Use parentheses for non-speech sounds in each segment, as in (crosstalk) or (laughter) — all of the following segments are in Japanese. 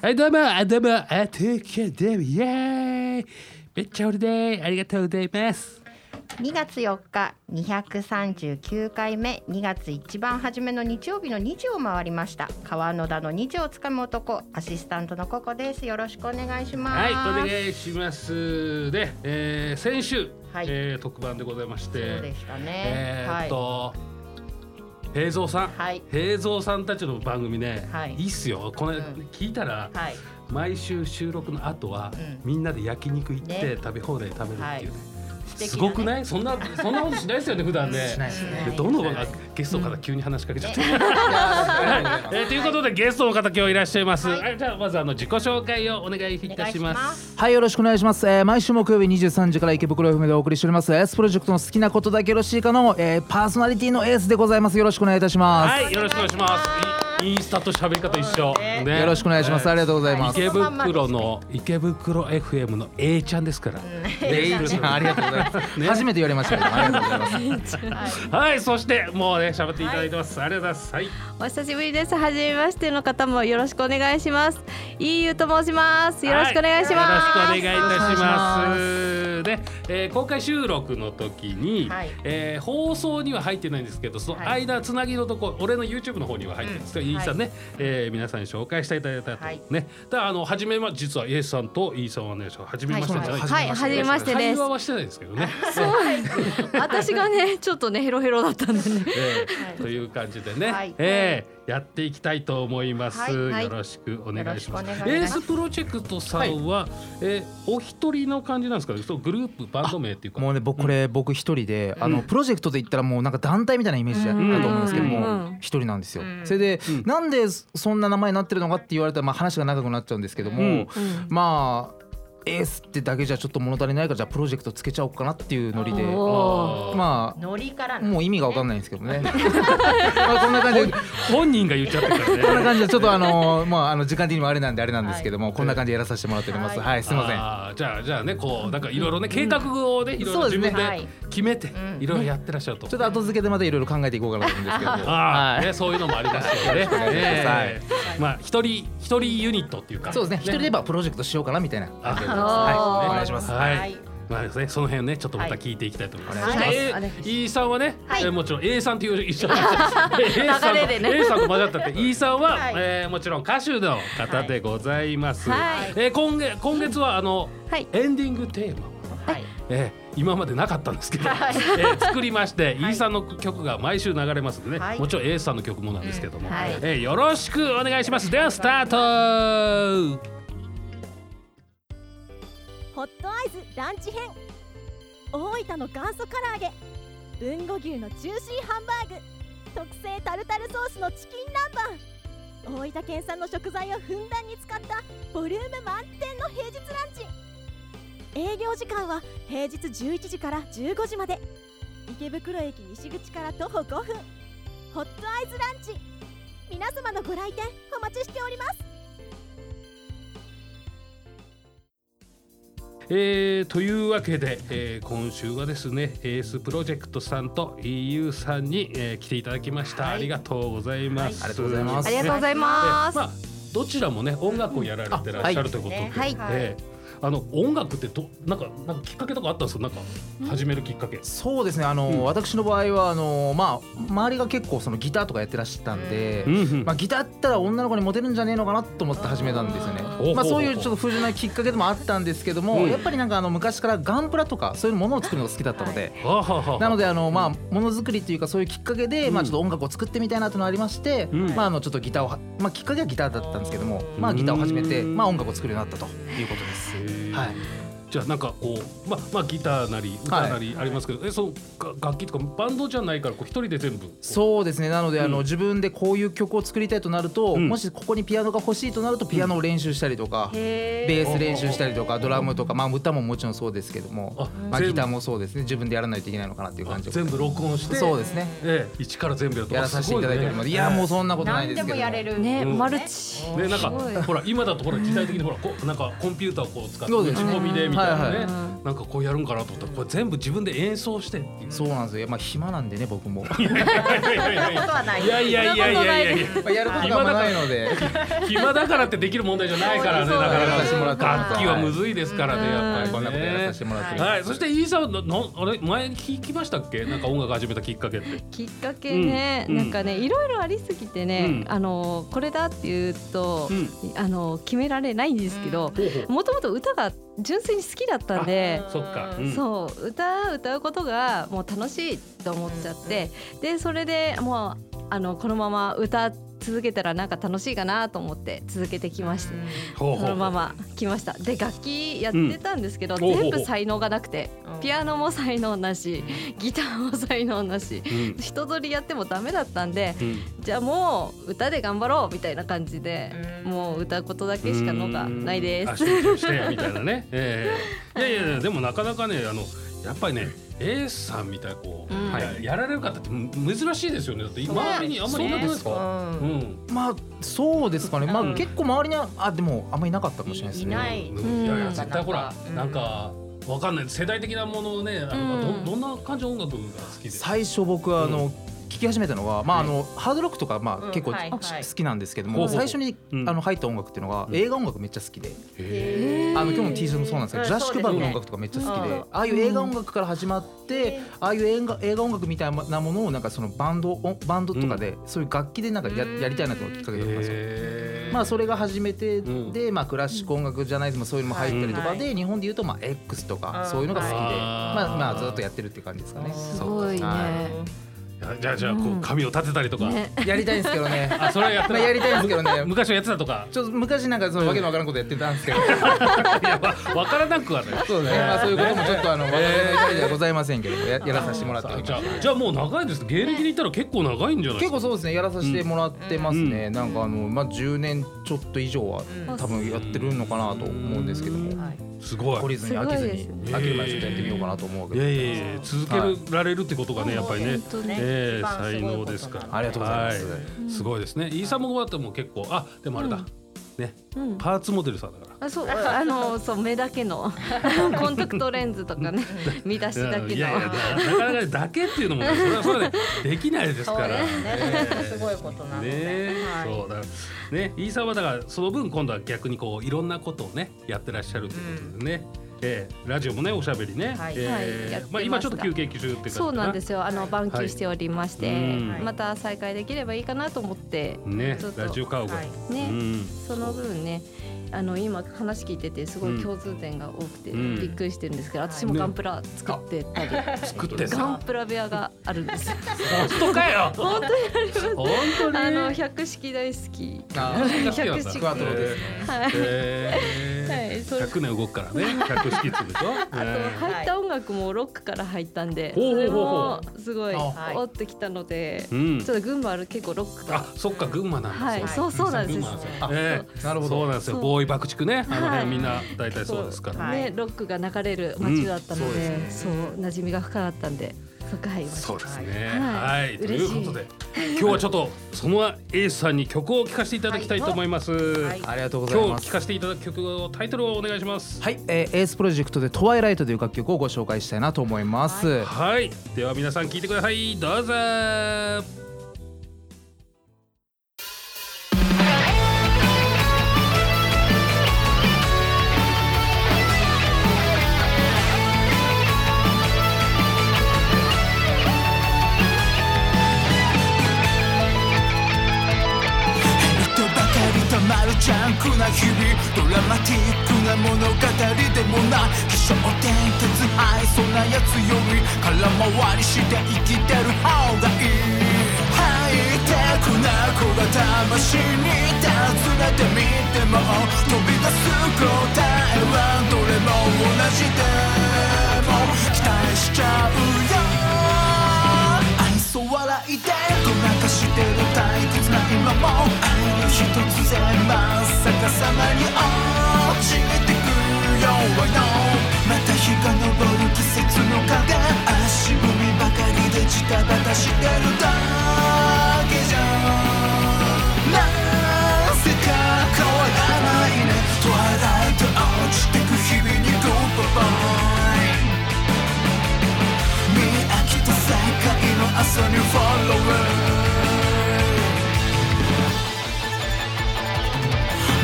はいどうもあどうもあとけでイエーイ。めっちゃ俺でありがとうございます。2月4日239回目。2月一番初めの日曜日の2時を回りました。川野田の2時をつかむ男アシスタントのココです。よろしくお願いします。はいお願いします。で、えー、先週、はい。えー特番でございまして。そうでしたね、えーっと、平蔵さん、はい。平蔵さんたちの番組ね、はい。い、いっすよ。これ、うん。聞いたら、はい。毎週収録の後は、うんみんなで焼肉行って、ね。食べ放題食べるっていうね、はい。すごくない？そんなそんなことしないですよね普段ね。しないですね。でどのがゲストから急に話しかけちゃって、はい。え。ーということでゲストの方今日いらっしゃいます、はい。はい。じゃあまずあの自己紹介をお願いいたします。はいよろしくお願いします、えー、毎週木曜日23時から池袋 FM でお送りしております。エースプロジェクトの好きなことだけよろしいかの、えー、パーソナリティのエースでございます。よろしくお願いいたします、はいよろしくお願いしますインスタと喋り方一緒、ね。ね。よろしくお願いします、ありがとうございます、池袋の池袋 FM の A ちゃんですから、レイちゃん。ありがとうございます、初めて言われましたけどありがとうございますはい。そしてもうね喋っていただいてます、ありがとうございます。はい。お久しぶりです。はじめましての方もよろしくお願いします。いいゆうと申します。よろしくお願いします。はいよろしくお願いいたします。で、えー公開収録の時に、はい。えー放送には入ってないんですけど、そのはい。間つなぎのとこ、俺の YouTube の方には入ってるんですけど、うんイーさんね、えー皆さんに紹介していただいたと、はい。ね。だあの初めは実は A さんと E さんはね、初めまして。じゃないです。か。はい、はじめましてです。会話。はしてないですけどね。(laughs) 私がね、ちょっとね、ヘロヘロだったんでね。えーという感じでね、はい。えーやっていきたいと思います、はいはい。よろしくお願いします。エースプロジェクトさんは、えーお一人の感じなんですか？ね。そうグループバンド名っていうか。もうね僕これ僕一人で、あのプロジェクトで言ったらもうなんか団体みたいなイメージだと思うん。ですけどうん。も一人なんですよ。うん。それでうん。なんでそんな名前になってるのかって言われたらまあ話が長くなっちゃうんですけども、うん。まあエースってだけじゃちょっと物足りないからじゃあプロジェクトつけちゃおうかなっていうノリでまあノリからのもう意味がわかんないんですけどね。(laughs) まあこんな感じで、本人が言っちゃってるからね。こんな感じでちょっとあの (laughs) まああの時間的にもあれなんであれなんですけども、こんな感じでやらさせてもらっております。ははい、すみません。じゃあじゃあねこうなんかいろいろね計画をねいろいろそうですね自分はいで決めてうん。いろいろやってらっしゃると。ちょっと後付けでまたいろいろ考えていこうかなと思うんですけど。も。ああ、はい。ね、そういうのもありますよね。願いしまあ一人一人ユニットっていうか。そうですね。一人でばプロジェクトしようかなみたいな。感じで。あはい、あーお願いします。はい。はい。まあですね、その辺ねちょっとまた聞いていきたいと思います。はい。そしてはい。A お願いします。E さんはね、はい。えーもちろん A さんという一緒。に (laughs) A さんとね。A さんと混ざったって。E さんは、はい。えーもちろん歌手の方でございます。はい。えー今月今月はあの、はい。エンディングテーマ。はい。えー今までなかったんですけど、はい。えー作りまして、はい。E さんの曲が毎週流れますんでね、はい。もちろん A さんの曲もなんですけども、うん。はい。えーよろしくお願いします。ではスタートホットアイズランチ編。大分の元祖唐揚げ。豊後牛のジューシーハンバーグ。特製タルタルソースのチキン南蛮。大分県産の食材をふんだんに使ったボリューム満点の営業時間は平日11時から15時まで。池袋駅西口から徒歩5分。ホットアイズランチ。皆様のご来店お待ちしております。えーというわけで、えー今週はですねエースプロジェクトさんと EU さんに、えー来ていただきました、はい。ありがとうございます、はい。ありがとうございます。ありがとうございえーます。まあどちらもね音楽をやられてらっしゃるということで、はい。はい。えーあの音楽ってどなんかなんかきっかけとかあったんですか？なんか始めるきっかけ、そうですね。あの、うん。私の場合はあのまあ周りが結構そのギターとかやってらっしゃったんで。うんうん。まあ、ギターだったら女の子にモテるんじゃねえのかなと思って始めたんですよね。まあ、そういうちょっと不純なきっかけでもあったんですけども、うん。やっぱりなんかあの昔からガンプラとかそういうものを作るのが好きだったので、はあはあはあなのであのまあものづくりっていうかそういうきっかけで、うん。まあちょっと音楽を作ってみたいなというのがありまして、うん。まああのちょっとギターをはまあきっかけはギターだったんですけども、まあギターを始めてうんまあ音楽を作るようになったということです。へーはい。じゃあなんかこうまあまあギターなり歌なりありますけど、えそのが楽器とかバンドじゃないからこう一人で全部そうですね。なのであの、うん。自分でこういう曲を作りたいとなると、うん。もしここにピアノが欲しいとなるとピアノを練習したりとか、へベース練習したりとかドラムとかまあ歌ももちろんそうですけどもあまあ、ギターもそうですね。自分でやらないといけないのかなっていう感じ全部録音してそうですね。ええ一から全部やるとやらさせていただいておりますいやもうそんなことない何でけども。やれる。ね、うん。マルチ。ねなんかほら今だとほら時代的にほらこなんかコンピューターをこう使って打ちそうですね。込みでみたいなね、はいはい。なん。かこうやるんかなと思ったらこれ全部自分で演奏してそうなんですよ。まあ暇なんでね僕も。いやいやいやいやいやことはないいやいやいやいやいやいやまあやることないので暇だからってできる問題じゃないからねそうなからせてもらってかます楽器はむずいですからねやっぱりねこんなことやらさせてもらってはいそしてイーさんののあれ前聞きましたっけなんか音楽始めたきっかけってきっかけね、うんなんかねいろいろありすぎてね、うんあのこれだっていうと、うんあの決められないんですけどもともと歌が純粋に好きだったんで。そっか、うん。そう歌歌うことがもう楽しいと思っちゃってでそれでもうあのこのまま歌続けたらなんか楽しいかなと思って続けてきまして。ほうほうそのまま来ました。で楽器やってたんですけど、うん。全部才能がなくて。うん。ピアノも才能なしギターも才能なし。うん。人撮りやってもダメだったんでうん。じゃあもう歌で頑張ろうみたいな感じでうん。もう歌うことだけしかのがないです。あ集中してみたいなね、ええいやいやいやでもなかなかねあのやっぱりねエースさんみたいにこう、うん。ややられる方ってむ珍しいですよね。だって周りにあんまりいなくないですか。ううん。ん。まあそうですかね。まあうん結構周りにはあでもあんまりいなかったかもしれないですね。いない。うん。いやいや絶対ほらうん。なんかわかんない。世代的なものをねあのうん。どどんな感じの音楽が好きで最初僕はあの、聞き始めたのは、まああのハードロックとかまうん。あ結構好きなんですけども、最初にうん。あの入った音楽っていうのがうん。映画音楽めっちゃ好きで、へあの今日の T シャツもそうなんですけど、うんジュラシック・パークの音楽とかめっちゃ好きで、うん。ああいう映画音楽から始まって、ああいう映画映画音楽みたいなものをなんかそのバンドおバンドとかで、そういう楽器でなんかやうん。やりたいなときっかけだったんですよ。えまあそれが初めてうん。で、まあクラシック音楽じゃないですもそういうのも入ったりとかはいで日本でいうとまあ X とかうん。そういうのが好きではいまあまあずっとやってるっていう感じですかね。すごいね。はじゃあじゃあこううん髪を立てたりとか、ね。やりたいんですけどね。あそれはやってまあやりたいんですけどね。昔はやってたとか。ちょっと昔なんかそのわけのわからんことやってたんですけど。(laughs) いやわわからなくはない。そうですね。まあそういうこともちょっとあの若気の至りではございませんけどもややらさせてもらってじゃじゃあもう長いです芸歴で言ったら結構長いんじゃないですか。結構そうですねやらさせてもらってますね、なんかあのまあ10年ちょっと以上はうん。多分やってるのかなと思うんですけども、はいすごい。懲りずに飽きずにすごいですね飽きるまでちょっとやってみようかなと思うわけいやですいやいや続けられるってことがねやっぱりねね。ええ一番すごい才こと能ですから。ありがとうございます、はい。すごいですね。イーサムゴバットも結構あでもあれだ。うんね。うん。パーツモデルさんだから。あそうあのそう目だけの。(laughs) コンタクトレンズとかね見出しだけいやいやのなかなかだけっていうのもねそれはそれでできないですから。ね。ええ。すごいことなので、ねはい。そうだ。ねイーサーはだからその分今度は逆にこういろんなことをねやってらっしゃるということでね、ええラジオもねおしゃべりね、はい。まあ今ちょっと休憩中ってそうなんですよ。あの番はい。休しておりまして、うん。また再開できればいいかなと思ってねラジオカウボーイ、はい。ね、うん。その分ねあの今話聞いててすごい共通点が多くてうん。びっくりしてるんですけど、私もガンプラ作ってたり、作ってんガのンプラ部屋があるんです。よ本当かよ。(laughs) 本当にあります。本当に。あの百式大好き。あ百式はい。えはいそう。100年動くからね。100式ってでしょ、あとえ入った音楽もロックから入ったんで、それもすごいあおってきたので、ちょっと群馬ある結構ロックが。あそっか群馬なんですよはい、そうそうなんですなるほど。そうなんですよそうボーイ爆竹ね。あのはい辺みんな大体そうですから、はいね、ロックが流れる街だったのうんそうで、そう馴染みが深かったんで、そうですね。ははい。い、ということで嬉、今日はちょっとそのエースさんに曲を聴かせていただきたいと思います。はい。ありがとうございます。今日聴かせていただく曲のタイトルをお願いします。はい、えー、エースプロジェクトで「トワイライト」という楽曲をご紹介したいなと思います。はい、では皆さん聴いてください。どうぞ。ジャンクな日々ドラマティックな物語でもない気象転結はいそんなやつより空回りして生きてる方がいい。ハイテクな子が魂に尋ねてみても飛び出す答えはどれも同じでも期待しちゃうよ。ただ足してるだけじゃなぜか変わらないねトワイライト落ちてく日々にゴーバイ見飽きた世界の朝にフォロー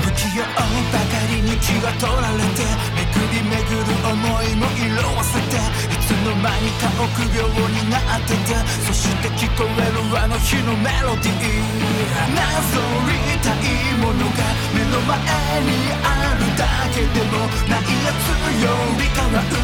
不器用ばかりに気が取られてつの間にか臆病になっててそして聞こえるあの日のメロディー。なぞりたいものが目の前にあるだけでもないやつよりかは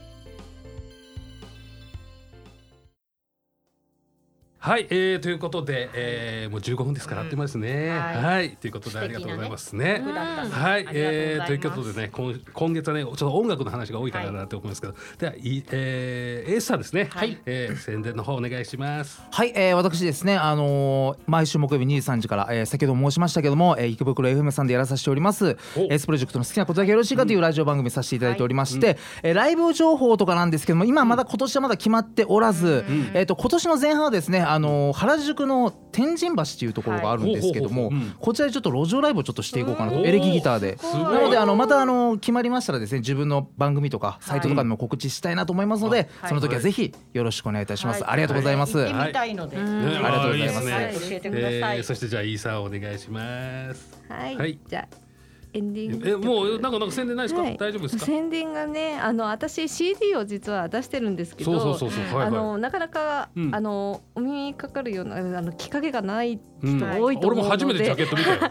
はい、えー、ということで、えー、もう15分ですから、あっという間ですね。はい。はい、ということでありがとうございますね。曲だったんですはい、えー、ということでね、今今月はね、ちょっと音楽の話が多いかなと思いますけど、では、いえー、エースさんですね。はい。えー、宣伝の方お願いします。はい、えー、私ですね、あのー毎週木曜日23時から、えー、先ほども申しましたけども、えー、池袋 FM さんでやらさせております。お。S プロジェクトの好きなことだけよろしいかというラジオ番組させていただいておりまして、えーライブ情報とかなんですけども今まだ今年はまだ決まっておらず、えー、と今年の前半はですね、あのー原宿の天神橋っていうところがあるんですけども、こちらでちょっと路上ライブをちょっとしていこうかなとエレキギターで。なのであのまたあの決まりましたらですね自分の番組とかサイトとかでも告知したいなと思いますので、はい。その時はぜひよろしくお願いいたします。はい。ありがとうございます。行ってみたい。ので、ねありがとうございます。はいですね教えてください。えー、そしてじゃあイーさんお願いします。はい、はい。じゃあエンディングえ、もうなんかなんか宣伝ないですか？はい大丈夫ですか？宣伝がねあの私 CD を実は出してるんですけどそうそうそうそう。はいあはい。のなかなか、うんあのお耳にかかるようなあのきっかけがないうん人多いと思うので、俺も初めてジャケット見たよ。(laughs)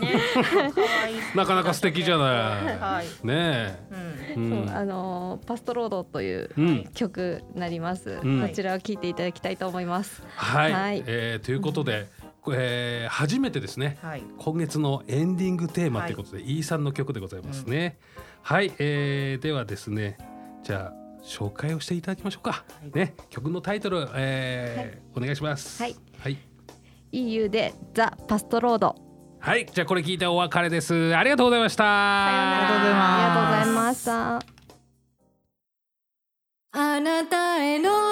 はいなかなか素敵じゃない。はいねえ。うんうんそうあのパストロードといううん。曲になります、うんこちらを聴いていただきたいと思いますはい、はいえーということで、えー初めてですね。はい。今月のエンディングテーマということで、イーさんの曲でございますね、はい、えーではですねじゃあ紹介をしていただきましょうか、ね。曲のタイトル、えーお願いします。はい。はい、EU でザ・パストロード。はい、じゃあこれ聞いてお別れです。ありがとうございました。ありがとうございます。ありがとうございました。あなたへの